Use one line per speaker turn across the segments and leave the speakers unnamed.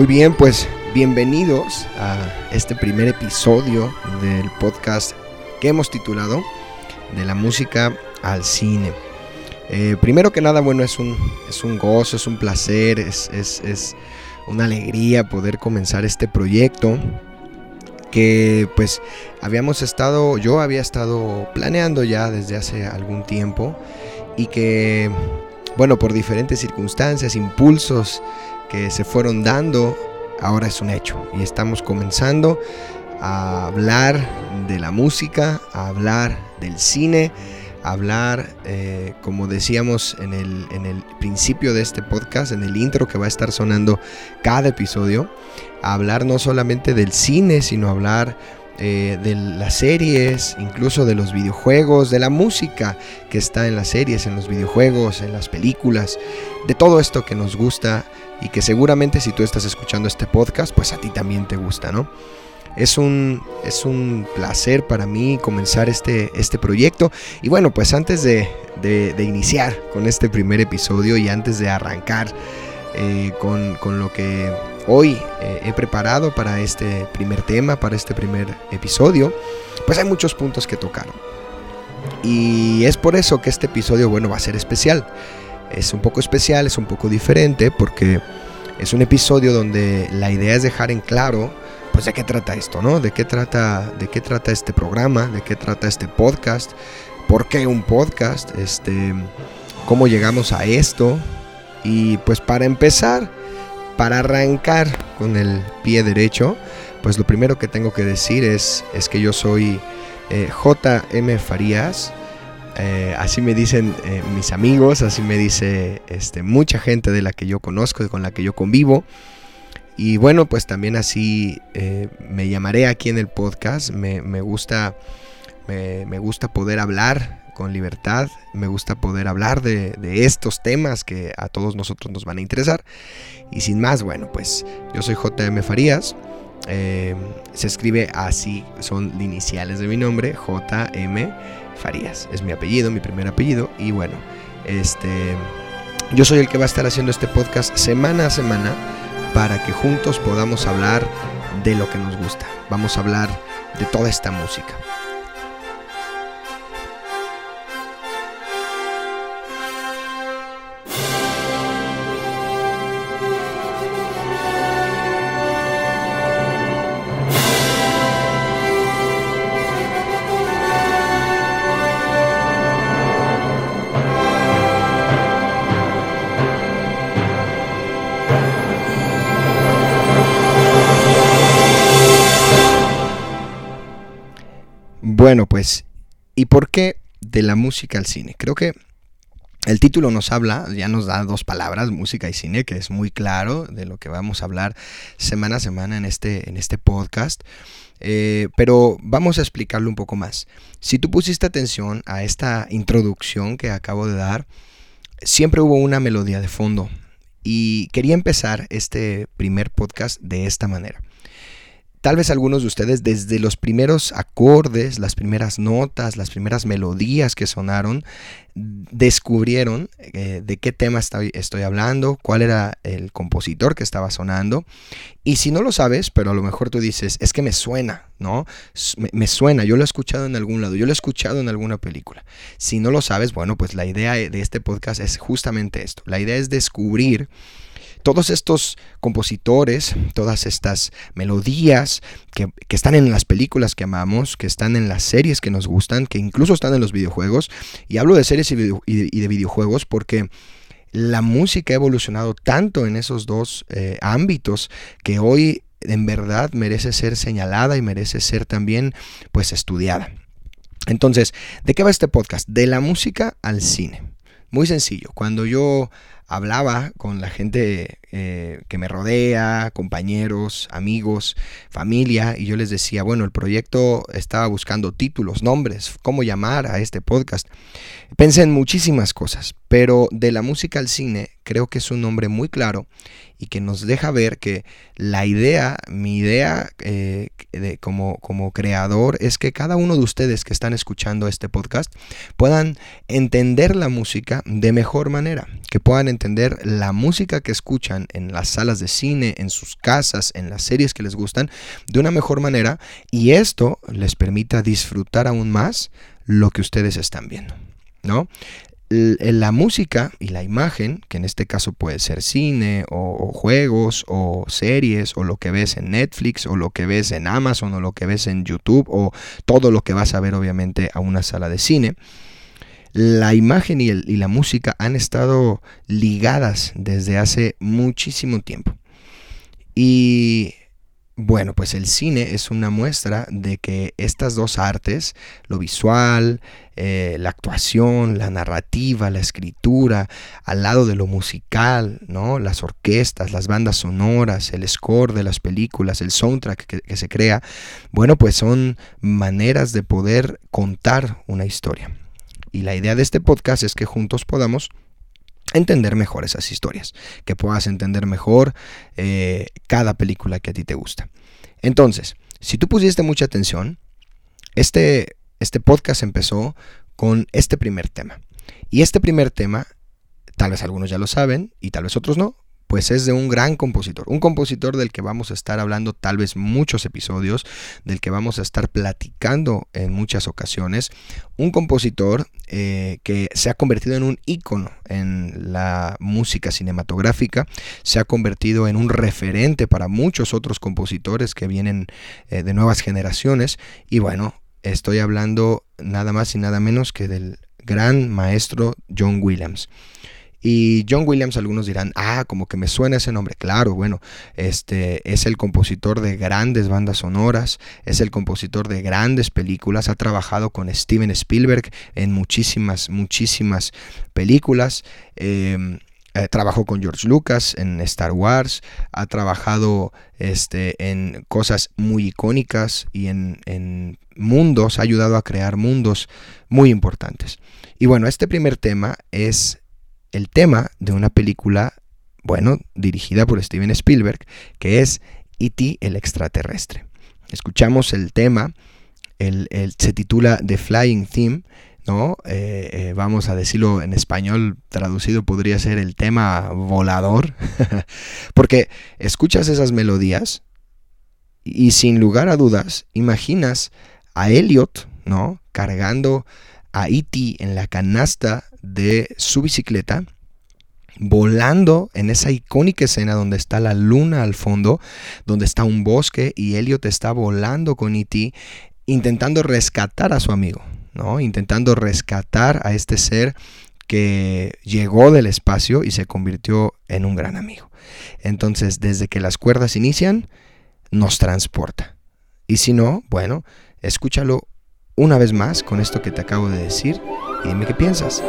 Muy bien, pues bienvenidos a este primer episodio del podcast que hemos titulado De la música al cine. Eh, primero que nada, bueno, es un, es un gozo, es un placer, es, es una alegría poder comenzar este proyecto que pues habíamos estado, yo había estado planeando ya desde hace algún tiempo y que, bueno, por diferentes circunstancias, impulsos, que se fueron dando, ahora es un hecho. Y estamos comenzando a hablar de la música, a hablar del cine, a hablar, eh, como decíamos en el, en el principio de este podcast, en el intro que va a estar sonando cada episodio, a hablar no solamente del cine, sino hablar eh, de las series, incluso de los videojuegos, de la música que está en las series, en los videojuegos, en las películas, de todo esto que nos gusta y que seguramente si tú estás escuchando este podcast, pues a ti también te gusta, ¿no? Es un, es un placer para mí comenzar este, este proyecto. Y bueno, pues antes de, iniciar con este primer episodio y antes de arrancar eh, con, lo que hoy eh, he preparado para este primer tema, para este primer episodio, pues hay muchos puntos que tocar. Y es por eso que este episodio, bueno, va a ser especial es un poco especial, es un poco diferente porque es un episodio donde la idea es dejar en claro pues de qué trata esto, ¿no? De qué trata de qué trata este programa, de qué trata este podcast, por qué un podcast, este cómo llegamos a esto y pues para empezar, para arrancar con el pie derecho, pues lo primero que tengo que decir es, es que yo soy eh, JM Farías, eh, así me dicen eh, mis amigos, así me dice este, mucha gente de la que yo conozco, y con la que yo convivo. Y bueno, pues también así eh, me llamaré aquí en el podcast. Me, gusta, me, gusta poder hablar con libertad, me gusta poder hablar de, estos temas que a todos nosotros nos van a interesar. Y sin más, bueno, pues yo soy JM Farías. se escribe así, son iniciales de mi nombre, JM Farías. Es mi apellido, mi primer apellido. Y bueno, este, yo soy el que va a estar haciendo este podcast semana a semana para que juntos podamos hablar de lo que nos gusta. Vamos a hablar de toda esta música. Bueno, pues, ¿y por qué de la música al cine? Creo que el título nos habla, ya nos da dos palabras, música y cine, que es muy claro de lo que vamos a hablar semana a semana en este, en este podcast. Eh, pero vamos a explicarlo un poco más. Si tú pusiste atención a esta introducción que acabo de dar, siempre hubo una melodía de fondo. Y quería empezar este primer podcast de esta manera. Tal vez algunos de ustedes desde los primeros acordes, las primeras notas, las primeras melodías que sonaron, descubrieron eh, de qué tema estoy, estoy, hablando, cuál era el compositor que estaba sonando. Y si no lo sabes, pero a lo mejor tú dices, es que me suena, ¿no? Me, me, suena, yo lo he escuchado en algún lado, yo lo he escuchado en alguna película. Si no lo sabes, bueno, pues la idea de este podcast es justamente esto. La idea es descubrir todos estos compositores, todas estas melodías que, están en las películas que amamos, que están en las series que nos gustan, que incluso están en los videojuegos. Y hablo de series y, de videojuegos porque la música ha evolucionado tanto en esos dos eh, ámbitos que hoy en verdad merece ser señalada y merece ser también pues estudiada. Entonces, ¿de qué va este podcast? De la música al cine. Muy sencillo. Cuando yo hablaba con la gente eh, que me rodea, compañeros, amigos, familia, y yo les decía, bueno, el proyecto estaba buscando títulos, nombres, cómo llamar a este podcast. Pensé en muchísimas cosas, pero de la música al cine creo que es un nombre muy claro y que nos deja ver que la idea, mi idea eh, de, como, como creador es que cada uno de ustedes que están escuchando este podcast puedan entender la música de mejor manera, que puedan entender la música que escuchan en las salas de cine, en sus casas, en las series que les gustan, de una mejor manera y esto les permita disfrutar aún más lo que ustedes están viendo. ¿No? la música y la imagen, que en este caso puede ser cine o, juegos o series o lo que ves en Netflix o lo que ves en Amazon o lo que ves en YouTube o todo lo que vas a ver obviamente a una sala de cine, la imagen y, y la música han estado ligadas desde hace muchísimo tiempo. Y bueno, pues el cine es una muestra de que estas dos artes, lo visual, eh, la actuación, la narrativa, la escritura, al lado de lo musical, ¿no? Las orquestas, las bandas sonoras, el score de las películas, el soundtrack que se crea, bueno, pues son maneras de poder contar una historia. Y la idea de este podcast es que juntos podamos entender mejor esas historias, que puedas entender mejor eh, cada película que a ti te gusta. Entonces, si tú pusiste mucha atención, este, este podcast empezó con este primer tema. Y este primer tema, tal vez algunos ya lo saben y tal vez otros no, pues es de un gran compositor, un compositor del que vamos a estar hablando tal vez muchos episodios, del que vamos a estar platicando en muchas ocasiones, un compositor eh, que se ha convertido en un ícono en la música cinematográfica, se ha convertido en un referente para muchos otros compositores que vienen eh, de nuevas generaciones y bueno, estoy hablando nada más y nada menos que del gran maestro John Williams. Y John Williams, algunos dirán, ah, como que me suena ese nombre. Claro, bueno, este es el compositor de grandes bandas sonoras, es el compositor de grandes películas, ha trabajado con Steven Spielberg en muchísimas, muchísimas películas. Em, eh, trabajó con George Lucas en Star Wars, ha trabajado este, en cosas muy icónicas y en, en mundos, ha ayudado a crear mundos muy importantes. Y bueno, este primer tema es el tema de una película, bueno, dirigida por Steven Spielberg, que es E.T. el extraterrestre. Escuchamos el tema, el, se titula The Flying Theme, ¿no? Eh, eh, vamos a decirlo en español, traducido podría ser el tema volador, porque escuchas esas melodías y sin lugar a dudas imaginas a Elliot, ¿no? Cargando a E.T. en la canasta de su bicicleta, volando en esa icónica escena donde está la luna al fondo, donde está un bosque y Elliot está volando con E.T. intentando rescatar a su amigo, ¿no? Intentando rescatar a este ser que llegó del espacio y se convirtió en un gran amigo. Entonces, desde que las cuerdas inician, nos transporta. Y si no, bueno, escúchalo una vez más con esto que te acabo de decir dime qué piensas.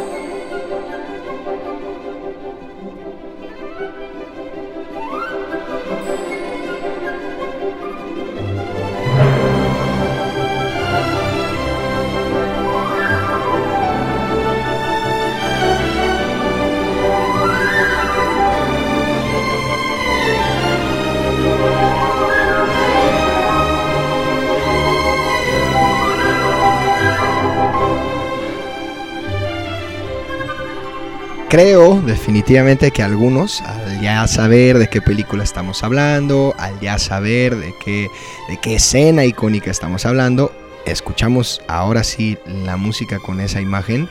Creo definitivamente que algunos, al ya saber de qué película estamos hablando, al ya saber de qué, de qué escena icónica estamos hablando, escuchamos ahora sí la música con esa imagen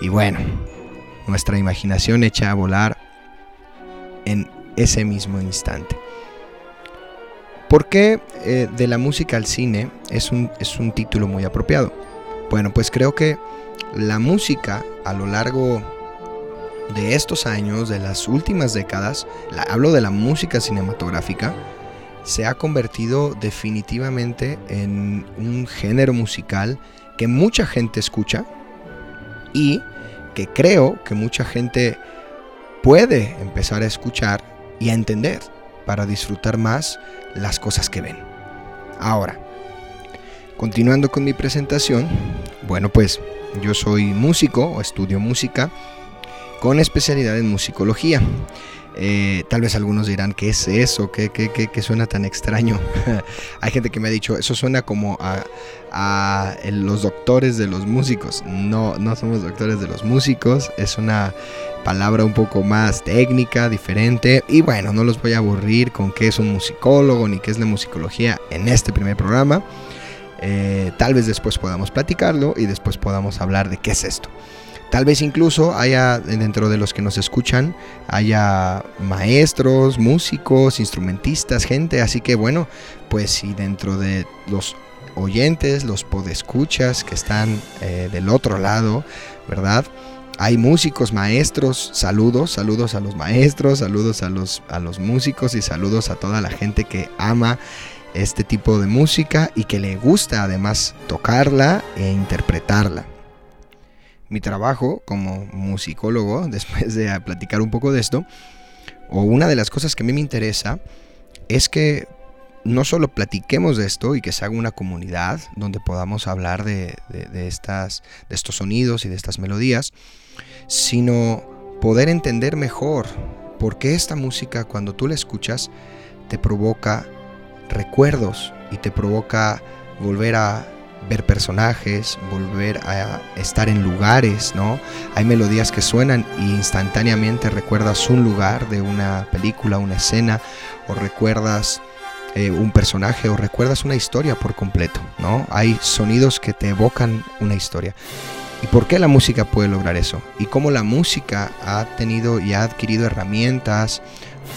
y bueno, nuestra imaginación echa a volar en ese mismo instante. ¿Por qué eh, de la música al cine es un, es un título muy apropiado? Bueno, pues creo que la música a lo largo de estos años, de las últimas décadas, hablo de la música cinematográfica, se ha convertido definitivamente en un género musical que mucha gente escucha y que creo que mucha gente puede empezar a escuchar y a entender para disfrutar más las cosas que ven. Ahora, continuando con mi presentación, bueno pues yo soy músico o estudio música con especialidad en musicología. Eh, tal vez algunos dirán, ¿qué es eso? ¿Qué, qué, suena tan extraño? Hay gente que me ha dicho, eso suena como a, a, los doctores de los músicos. No, no somos doctores de los músicos, es una palabra un poco más técnica, diferente. Y bueno, no los voy a aburrir con qué es un musicólogo ni qué es la musicología en este primer programa. Eh, tal vez después podamos platicarlo y después podamos hablar de qué es esto. Tal vez incluso haya dentro de los que nos escuchan, haya maestros, músicos, instrumentistas, gente. Así que bueno, pues si dentro de los oyentes, los podescuchas que están eh, del otro lado, ¿verdad? Hay músicos, maestros, saludos, saludos a los maestros, saludos a los, a los músicos y saludos a toda la gente que ama este tipo de música y que le gusta además tocarla e interpretarla mi trabajo como musicólogo, después de platicar un poco de esto, o una de las cosas que a mí me interesa, es que no solo platiquemos de esto y que se haga una comunidad donde podamos hablar de, estas, de estos sonidos y de estas melodías, sino poder entender mejor por qué esta música cuando tú la escuchas te provoca recuerdos y te provoca volver a ver personajes, volver a estar en lugares, ¿no? Hay melodías que suenan y instantáneamente recuerdas un lugar de una película, una escena, o recuerdas eh, un personaje, o recuerdas una historia por completo, ¿no? Hay sonidos que te evocan una historia. ¿Y por qué la música puede lograr eso? Y cómo la música ha tenido y ha adquirido herramientas,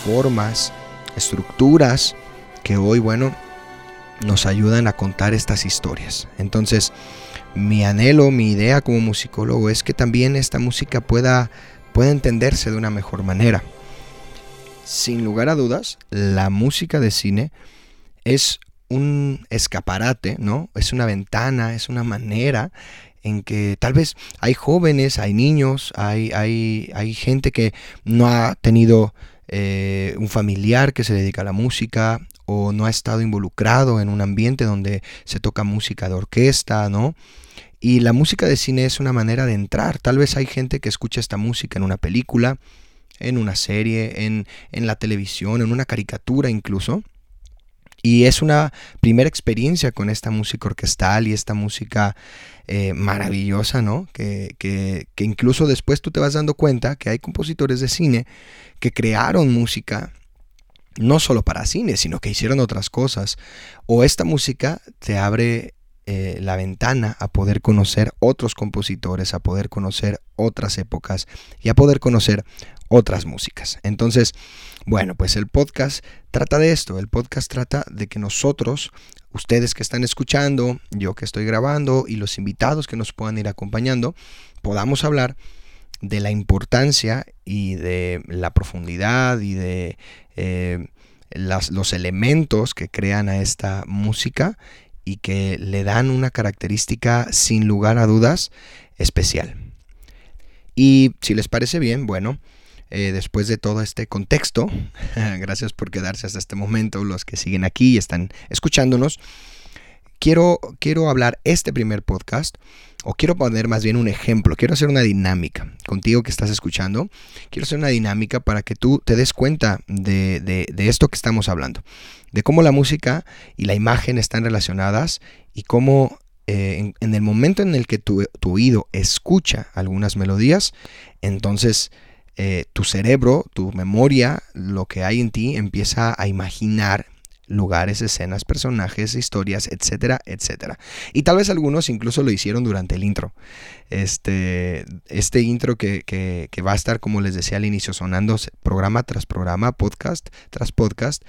formas, estructuras que hoy, bueno, nos ayudan a contar estas historias. Entonces, mi anhelo, mi idea como musicólogo es que también esta música pueda, pueda entenderse de una mejor manera. Sin lugar a dudas, la música de cine es un escaparate, ¿no? Es una ventana, es una manera en que tal vez hay jóvenes, hay niños, hay, hay, hay gente que no ha tenido eh, un familiar que se dedica a la música, o no ha estado involucrado en un ambiente donde se toca música de orquesta, ¿no? Y la música de cine es una manera de entrar. Tal vez hay gente que escucha esta música en una película, en una serie, en, en la televisión, en una caricatura incluso. Y es una primera experiencia con esta música orquestal y esta música eh, maravillosa, ¿no? Que, que, que, incluso después tú te vas dando cuenta que hay compositores de cine que crearon música no solo para cine, sino que hicieron otras cosas. O esta música te abre eh, la ventana a poder conocer otros compositores, a poder conocer otras épocas y a poder conocer otras músicas. Entonces, bueno, pues el podcast trata de esto. El podcast trata de que nosotros, ustedes que están escuchando, yo que estoy grabando y los invitados que nos puedan ir acompañando, podamos hablar de la importancia y de la profundidad y de eh, los elementos que crean a esta música y que le dan una característica sin lugar a dudas especial. Y si les parece bien, bueno, eh, después de todo este contexto, gracias por quedarse hasta este momento, los que siguen aquí y están escuchándonos, quiero, quiero hablar este primer podcast o quiero poner más bien un ejemplo, quiero hacer una dinámica contigo que estás escuchando, quiero hacer una dinámica para que tú te des cuenta de, esto que estamos hablando, de cómo la música y la imagen están relacionadas y cómo eh, en, el momento en el que tu, oído escucha algunas melodías, entonces eh, tu cerebro, tu memoria, lo que hay en ti empieza a imaginar lugares, escenas, personajes, historias, etcétera, etcétera. Y tal vez algunos incluso lo hicieron durante el intro. Este, este intro que, va a estar, como les decía al inicio, sonando programa tras programa, podcast tras podcast,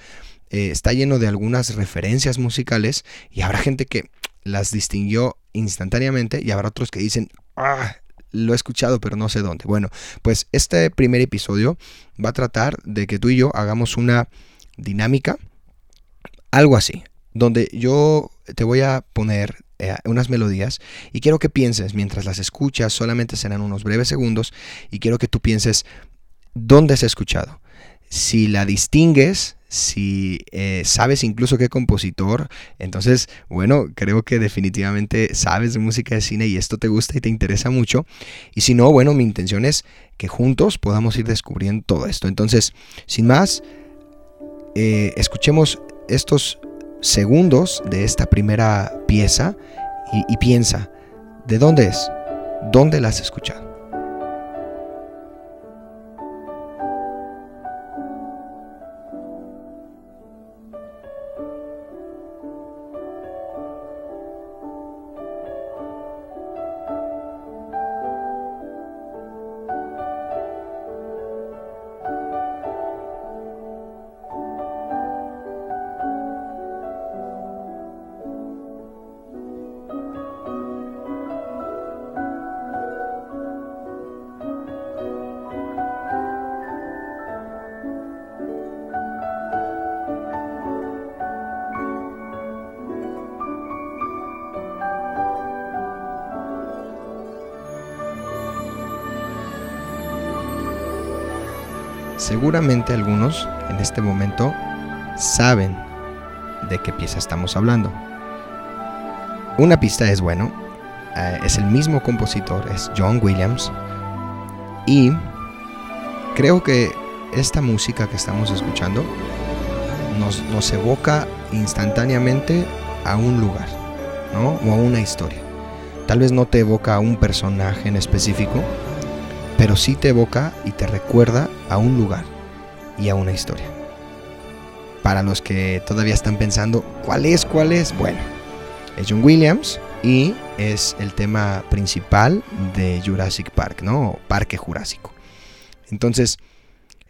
eh, está lleno de algunas referencias musicales y habrá gente que las distinguió instantáneamente y habrá otros que dicen, ah, lo he escuchado pero no sé dónde. Bueno, pues este primer episodio va a tratar de que tú y yo hagamos una dinámica algo así, donde yo te voy a poner eh, unas melodías y quiero que pienses mientras las escuchas, solamente serán unos breves segundos y quiero que tú pienses dónde has escuchado. Si la distingues, si eh, sabes incluso qué compositor, entonces, bueno, creo que definitivamente sabes de música de cine y esto te gusta y te interesa mucho. Y si no, bueno, mi intención es que juntos podamos ir descubriendo todo esto. Entonces, sin más, eh, escuchemos estos segundos de esta primera pieza y, piensa, ¿de dónde es? ¿Dónde la has escuchado? Seguramente algunos en este momento saben de qué pieza estamos hablando. Una pista es bueno, eh, es el mismo compositor, es John Williams, y creo que esta música que estamos escuchando nos, evoca instantáneamente a un lugar, ¿no? O a una historia. Tal vez no te evoca a un personaje en específico, pero sí te evoca y te recuerda a un lugar y a una historia. Para los que todavía están pensando, ¿cuál es? ¿Cuál es? Bueno, es John Williams y es el tema principal de Jurassic Park, ¿no? Parque Jurásico. Entonces,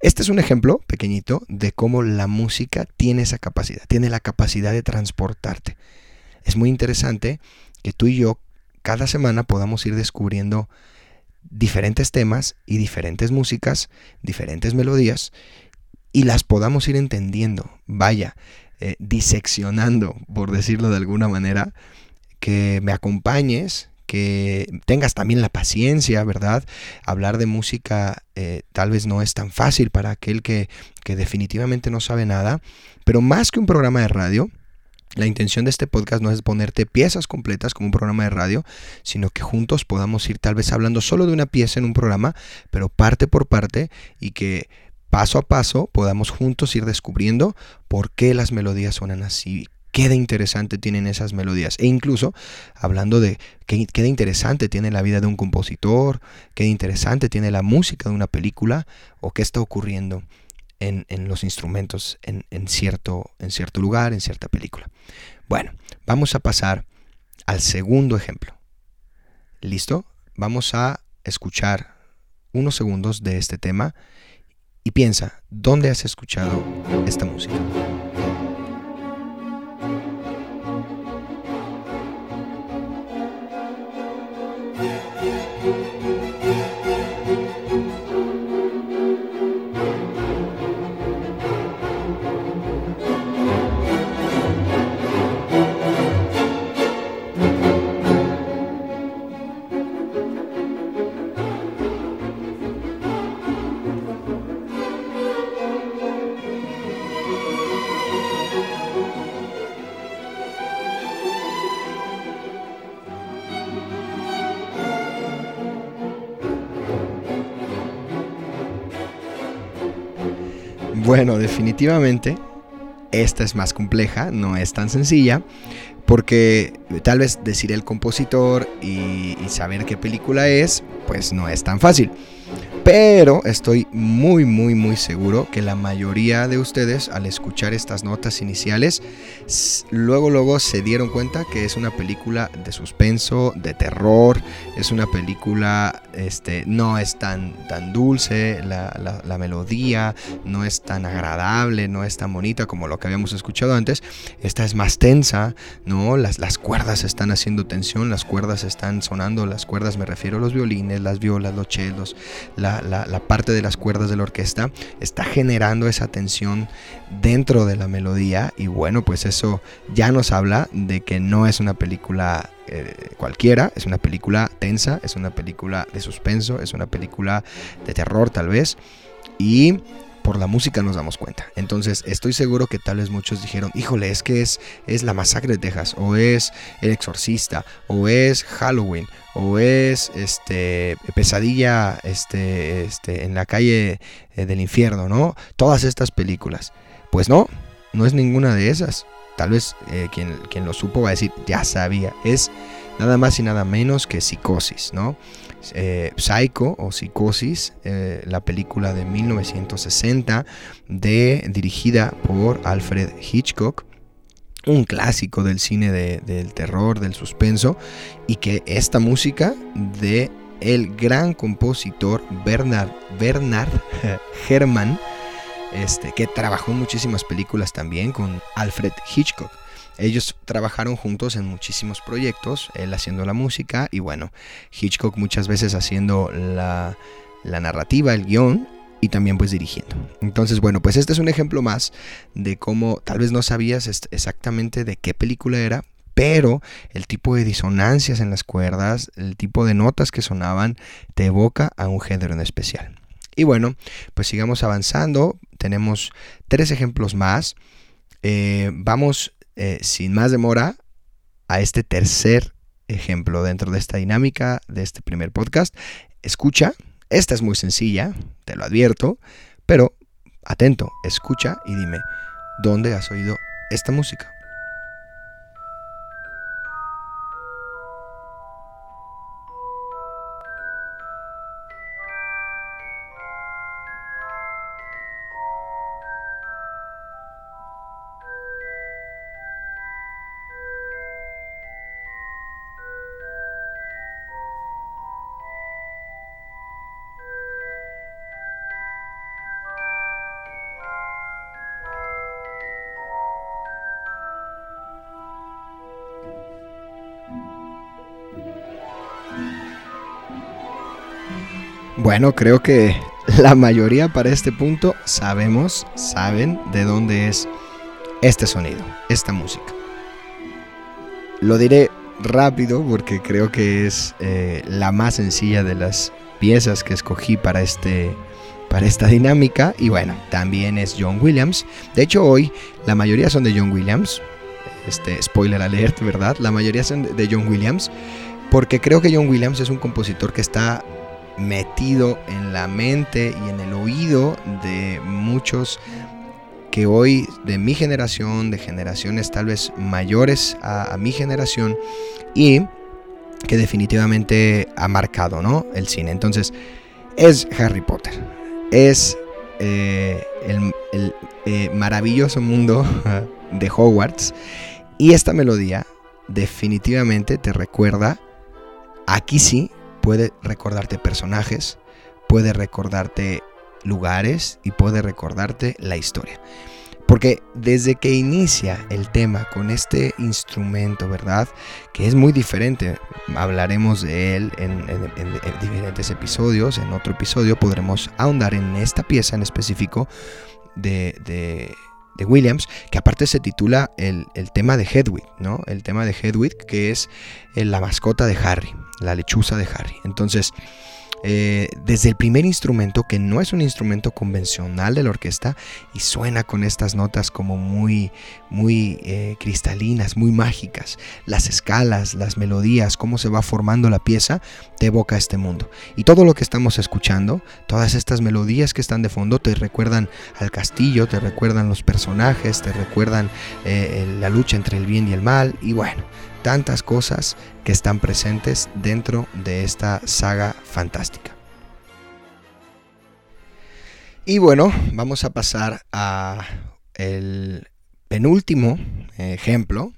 este es un ejemplo pequeñito de cómo la música tiene esa capacidad, tiene la capacidad de transportarte. Es muy interesante que tú y yo cada semana podamos ir descubriendo diferentes temas y diferentes músicas, diferentes melodías, y las podamos ir entendiendo, vaya, eh, diseccionando, por decirlo de alguna manera, que me acompañes, que tengas también la paciencia, ¿verdad? Hablar de música eh, tal vez no es tan fácil para aquel que, que definitivamente no sabe nada, pero más que un programa de radio, la intención de este podcast no es ponerte piezas completas como un programa de radio, sino que juntos podamos ir tal vez hablando solo de una pieza en un programa, pero parte por parte y que paso a paso podamos juntos ir descubriendo por qué las melodías suenan así, qué de interesante tienen esas melodías. E incluso hablando de qué, qué, de interesante tiene la vida de un compositor, qué de interesante tiene la música de una película o qué está ocurriendo en, los instrumentos en, cierto, en cierto lugar, en cierta película. Bueno, vamos a pasar al segundo ejemplo. ¿Listo? Vamos a escuchar unos segundos de este tema y piensa, ¿dónde has escuchado esta música? Definitivamente esta es más compleja, no es tan sencilla, porque tal vez decir el compositor y, saber qué película es, pues no es tan fácil. Pero estoy muy, muy, muy seguro que la mayoría de ustedes al escuchar estas notas iniciales, luego, luego se dieron cuenta que es una película de suspenso, de terror, es una película, este, no es tan, tan dulce, la, la melodía no es tan agradable, no es tan bonita como lo que habíamos escuchado antes. Esta es más tensa, ¿no? Las, las cuerdas están haciendo tensión, las cuerdas están sonando, las cuerdas me refiero a los violines, las violas, los chelos, la la, parte de las cuerdas de la orquesta está generando esa tensión dentro de la melodía y bueno, pues eso ya nos habla de que no es una película eh, cualquiera, es una película tensa, es una película de suspenso, es una película de terror tal vez y por la música nos damos cuenta. Entonces estoy seguro que tal vez muchos dijeron, híjole, es que es, es la masacre de Texas, o es El Exorcista, o es Halloween, o es este pesadilla este, este, en la calle eh, del infierno, ¿no? Todas estas películas. Pues no, no es ninguna de esas. Tal vez eh, quien, quien lo supo va a decir, ya sabía. Es nada más y nada menos que psicosis, ¿no? Eh, Psycho o Psicosis, eh, la película de 1960 de, dirigida por Alfred Hitchcock un clásico del cine del terror, del suspenso, y que esta música de el gran compositor Bernard, Bernard Herrmann, este, que trabajó en muchísimas películas también con Alfred Hitchcock. Ellos trabajaron juntos en muchísimos proyectos, él haciendo la música y bueno, Hitchcock muchas veces haciendo la, narrativa, el guion y también pues dirigiendo. Entonces, bueno, pues este es un ejemplo más de cómo tal vez no sabías exactamente de qué película era, pero el tipo de disonancias en las cuerdas, el tipo de notas que sonaban, te evoca a un género en especial. Y bueno, pues sigamos avanzando. Tenemos tres ejemplos más. Eh, vamos eh, sin más demora a este tercer ejemplo dentro de esta dinámica de este primer podcast. Escucha, esta es muy sencilla, te lo advierto, pero atento, escucha y dime, ¿dónde has oído esta música? Bueno, creo que la mayoría para este punto sabemos, saben de dónde es este sonido, esta música. Lo diré rápido porque creo que es eh, la más sencilla de las piezas que escogí para este para esta dinámica. Y bueno también es John Williams. De hecho hoy la mayoría son de John Williams. Este spoiler alert verdad la mayoría son de John Williams porque creo que John Williams es un compositor que está metido en la mente y en el oído de muchos que hoy de mi generación, de generaciones tal vez mayores a, mi generación y que definitivamente ha marcado ¿no? el cine. Entonces, es Harry Potter, es eh, el, eh, maravilloso mundo de Hogwarts y esta melodía definitivamente te recuerda, aquí sí, puede recordarte personajes, puede recordarte lugares y puede recordarte la historia. Porque desde que inicia el tema con este instrumento, ¿verdad? Que es muy diferente, hablaremos de él en, diferentes episodios, en otro episodio podremos ahondar en esta pieza en específico de, de, Williams, que aparte se titula el, el, tema de Hedwig, ¿no? El tema de Hedwig, que es la mascota de Harry la lechuza de Harry. Entonces, eh, desde el primer instrumento, que no es un instrumento convencional de la orquesta, y suena con estas notas como muy, muy eh, cristalinas, muy mágicas. Las escalas, las melodías, cómo se va formando la pieza, te evoca este mundo. Y todo lo que estamos escuchando, todas estas melodías que están de fondo, te recuerdan al castillo, te recuerdan los personajes, te recuerdan eh, la lucha entre el bien y el mal, y bueno tantas cosas que están presentes dentro de esta saga fantástica. Y bueno, vamos a pasar a el penúltimo ejemplo.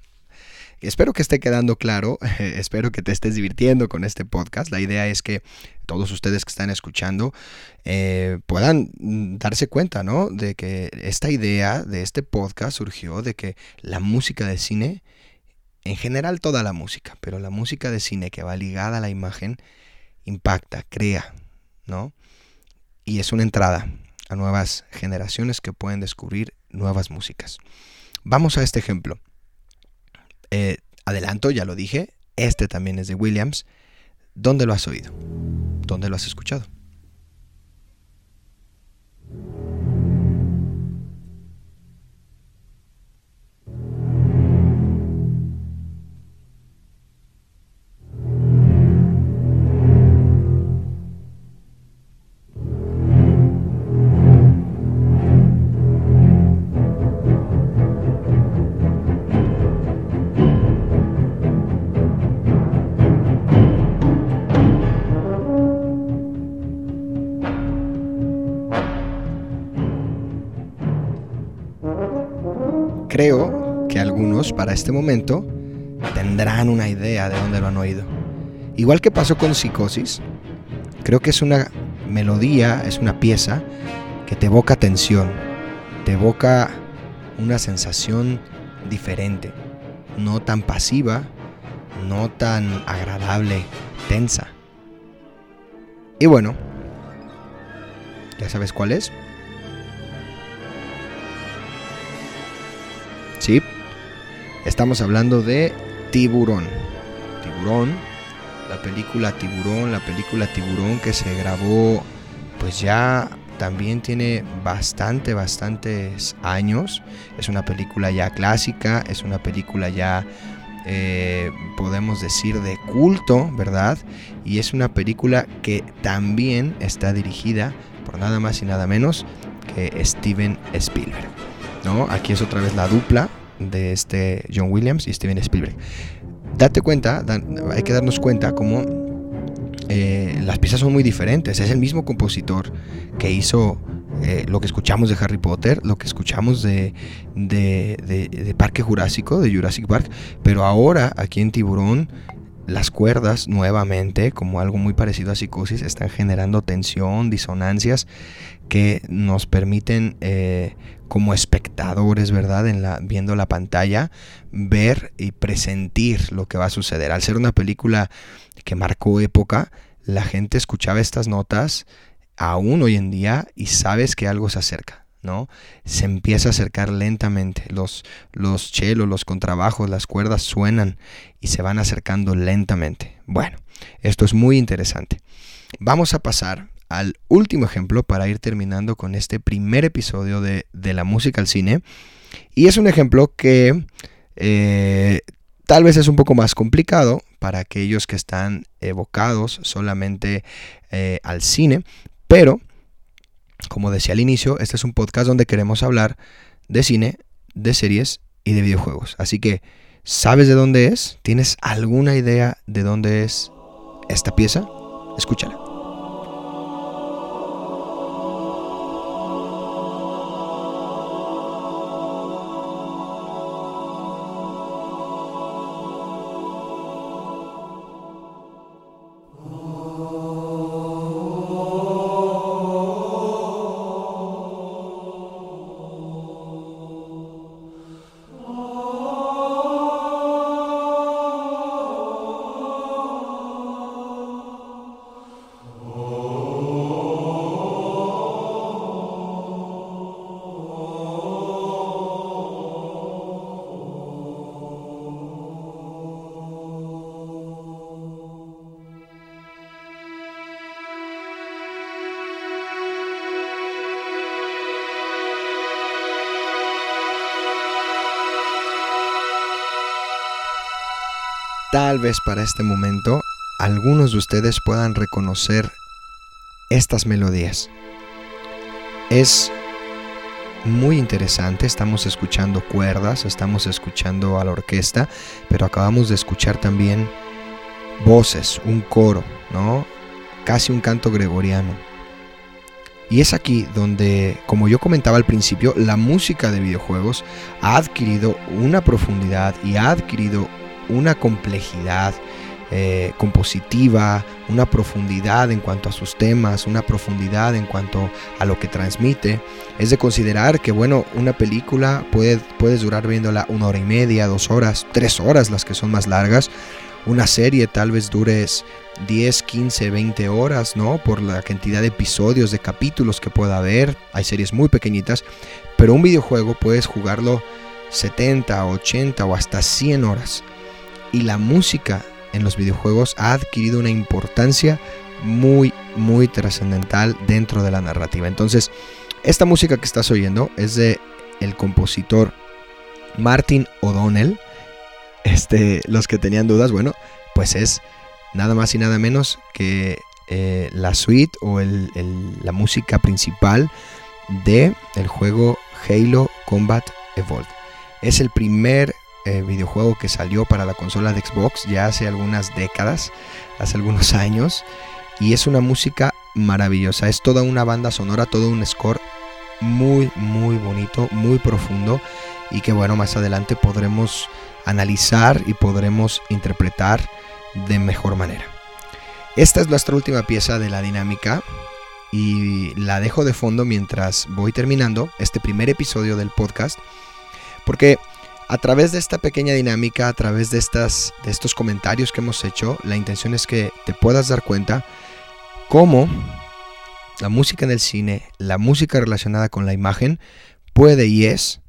Espero que esté quedando claro, espero que te estés divirtiendo con este podcast. La idea es que todos ustedes que están escuchando eh, puedan darse cuenta, ¿no? De que esta idea de este podcast surgió de que la música de cine en general toda la música, pero la música de cine que va ligada a la imagen impacta, crea, ¿no? Y es una entrada a nuevas generaciones que pueden descubrir nuevas músicas. Vamos a este ejemplo. Eh, adelanto, ya lo dije, este también es de Williams. ¿Dónde lo has oído? ¿Dónde lo has escuchado? Creo que algunos para este momento tendrán una idea de dónde lo han oído. Igual que pasó con Psicosis, creo que es una melodía, es una pieza que te evoca tensión, te evoca una sensación diferente, no tan pasiva, no tan agradable, tensa. Y bueno, ya sabes cuál es. Estamos hablando de Tiburón. Tiburón, la película Tiburón, la película Tiburón que se grabó pues ya también tiene bastante, bastantes años. Es una película ya clásica, es una película ya, eh, podemos decir, de culto, ¿verdad? Y es una película que también está dirigida por nada más y nada menos que Steven Spielberg. Aquí es otra vez la dupla de este John Williams y Steven Spielberg. Date cuenta, hay que darnos cuenta cómo eh, las piezas son muy diferentes. Es el mismo compositor que hizo eh, lo que escuchamos de Harry Potter, lo que escuchamos de, de, Parque Jurásico, de Jurassic Park, pero ahora aquí en Tiburón las cuerdas nuevamente, como algo muy parecido a psicosis, están generando tensión, disonancias que nos permiten eh, como espectadores, ¿verdad? En la, viendo la pantalla, ver y presentir lo que va a suceder. Al ser una película que marcó época, la gente escuchaba estas notas aún hoy en día y sabes que algo se acerca. ¿no? Se empieza a acercar lentamente. Los, los chelos, los contrabajos, las cuerdas suenan y se van acercando lentamente. Bueno, esto es muy interesante. Vamos a pasar al último ejemplo para ir terminando con este primer episodio de, la música al cine. Y es un ejemplo que eh, tal vez es un poco más complicado para aquellos que están evocados solamente eh, al cine, pero como decía al inicio, este es un podcast donde queremos hablar de cine, de series y de videojuegos. Así que, ¿sabes de dónde es? ¿Tienes alguna idea de dónde es esta pieza? Escúchala. Tal vez para este momento algunos de ustedes puedan reconocer estas melodías. Es muy interesante, estamos escuchando cuerdas, estamos escuchando a la orquesta, pero acabamos de escuchar también voces, un coro, ¿no? Casi un canto gregoriano. Y es aquí donde, como yo comentaba al principio, la música de videojuegos ha adquirido una profundidad y ha adquirido una complejidad eh, compositiva, una profundidad en cuanto a sus temas, una profundidad en cuanto a lo que transmite. Es de considerar que, bueno, una película puede, puedes durar viéndola una hora y media, dos horas, tres horas, las que son más largas. Una serie tal vez dures 10, 15, 20 horas, ¿no? Por la cantidad de episodios, de capítulos que pueda haber. Hay series muy pequeñitas, pero un videojuego puedes jugarlo 70, 80 o hasta 100 horas. Y la música en los videojuegos ha adquirido una importancia muy, muy trascendental dentro de la narrativa. Entonces, esta música que estás oyendo es de el compositor Martin O'Donnell. Este, los que tenían dudas, bueno, pues es nada más y nada menos que eh, la suite o la música principal de el juego Halo Combat Evolved. Es el primer eh, videojuego que salió para la consola de Xbox ya hace algunas décadas, hace algunos años, y es una música maravillosa, es toda una banda sonora, todo un score muy, muy bonito, muy profundo, y que bueno, más adelante podremos analizar y podremos interpretar de mejor manera. Esta es nuestra última pieza de la dinámica y la dejo de fondo mientras voy terminando este primer episodio del podcast porque a través de esta pequeña dinámica, a través de, estas, de estos comentarios que hemos hecho, la intención es que te puedas dar cuenta cómo la música en el cine, la música relacionada con la imagen, puede y es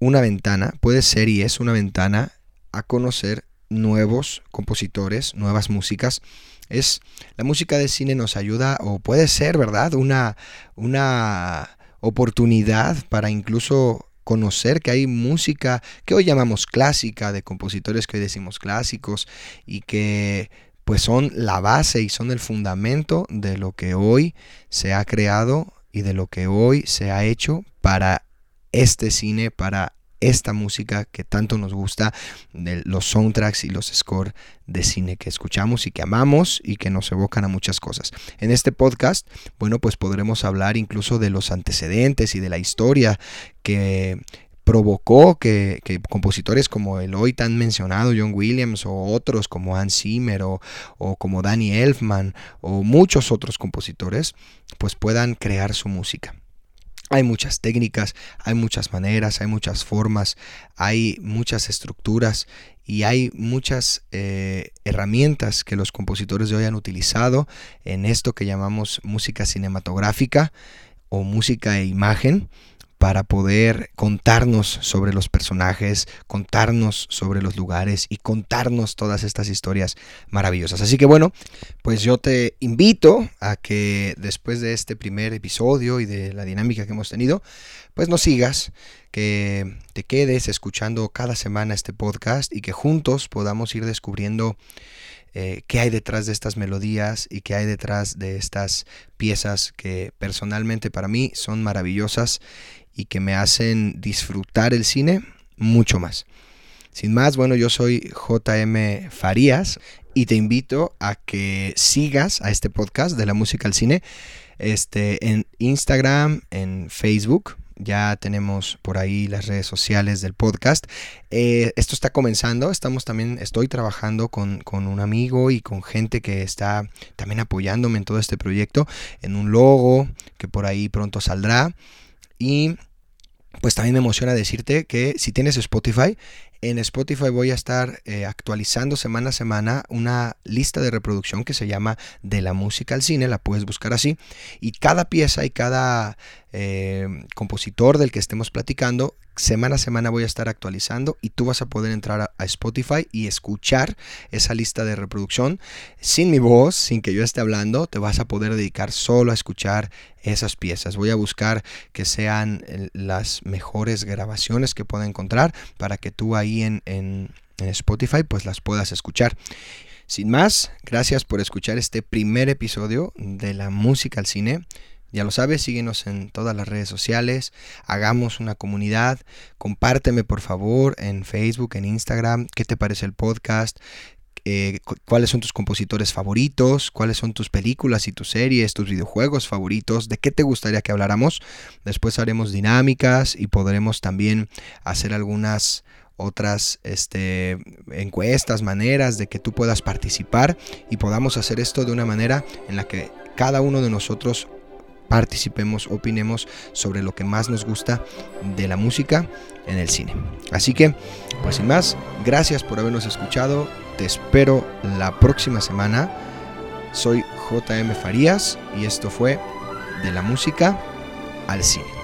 una ventana, puede ser y es una ventana a conocer nuevos compositores, nuevas músicas. Es la música de cine nos ayuda o puede ser, ¿verdad? Una una oportunidad para incluso conocer que hay música que hoy llamamos clásica, de compositores que hoy decimos clásicos y que pues son la base y son el fundamento de lo que hoy se ha creado y de lo que hoy se ha hecho para este cine, para esta música que tanto nos gusta, de los soundtracks y los scores de cine que escuchamos y que amamos y que nos evocan a muchas cosas. En este podcast, bueno, pues podremos hablar incluso de los antecedentes y de la historia que provocó que, compositores como el hoy tan mencionado John Williams o otros como Hans Zimmer o, o, como Danny Elfman o muchos otros compositores pues puedan crear su música. Hay muchas técnicas, hay muchas maneras, hay muchas formas, hay muchas estructuras y hay muchas eh, herramientas que los compositores de hoy han utilizado en esto que llamamos música cinematográfica o música e imagen para poder contarnos sobre los personajes, contarnos sobre los lugares y contarnos todas estas historias maravillosas. Así que bueno, pues yo te invito a que después de este primer episodio y de la dinámica que hemos tenido, pues nos sigas, que te quedes escuchando cada semana este podcast y que juntos podamos ir descubriendo eh, qué hay detrás de estas melodías y qué hay detrás de estas piezas que personalmente para mí son maravillosas y que me hacen disfrutar el cine mucho más. Sin más, bueno, yo soy JM Farías y te invito a que sigas a este podcast de la música al cine este, en Instagram, en Facebook. Ya tenemos por ahí las redes sociales del podcast. Eh, esto está comenzando. Estamos también, estoy trabajando con, con, un amigo y con gente que está también apoyándome en todo este proyecto, en un logo que por ahí pronto saldrá. Y pues también me emociona decirte que si tienes Spotify, en Spotify voy a estar eh, actualizando semana a semana una lista de reproducción que se llama De la música al cine, la puedes buscar así. Y cada pieza y cada eh, compositor del que estemos platicando, semana a semana voy a estar actualizando y tú vas a poder entrar a, Spotify y escuchar esa lista de reproducción sin mi voz, sin que yo esté hablando, te vas a poder dedicar solo a escuchar esas piezas. Voy a buscar que sean eh, las mejores grabaciones que pueda encontrar para que tú ahí en, en en Spotify, pues las puedas escuchar. Sin más, gracias por escuchar este primer episodio de la música al cine. Ya lo sabes, síguenos en todas las redes sociales, hagamos una comunidad, compárteme por favor en Facebook, en Instagram, qué te parece el podcast, eh, cuáles son tus compositores favoritos, cuáles son tus películas y tus series, tus videojuegos favoritos, de qué te gustaría que habláramos. Después haremos dinámicas y podremos también hacer algunas otras este, encuestas, maneras de que tú puedas participar y podamos hacer esto de una manera en la que cada uno de nosotros participemos, opinemos sobre lo que más nos gusta de la música en el cine. Así que, pues sin más, gracias por habernos escuchado, te espero la próxima semana. Soy JM Farías y esto fue de la música al cine.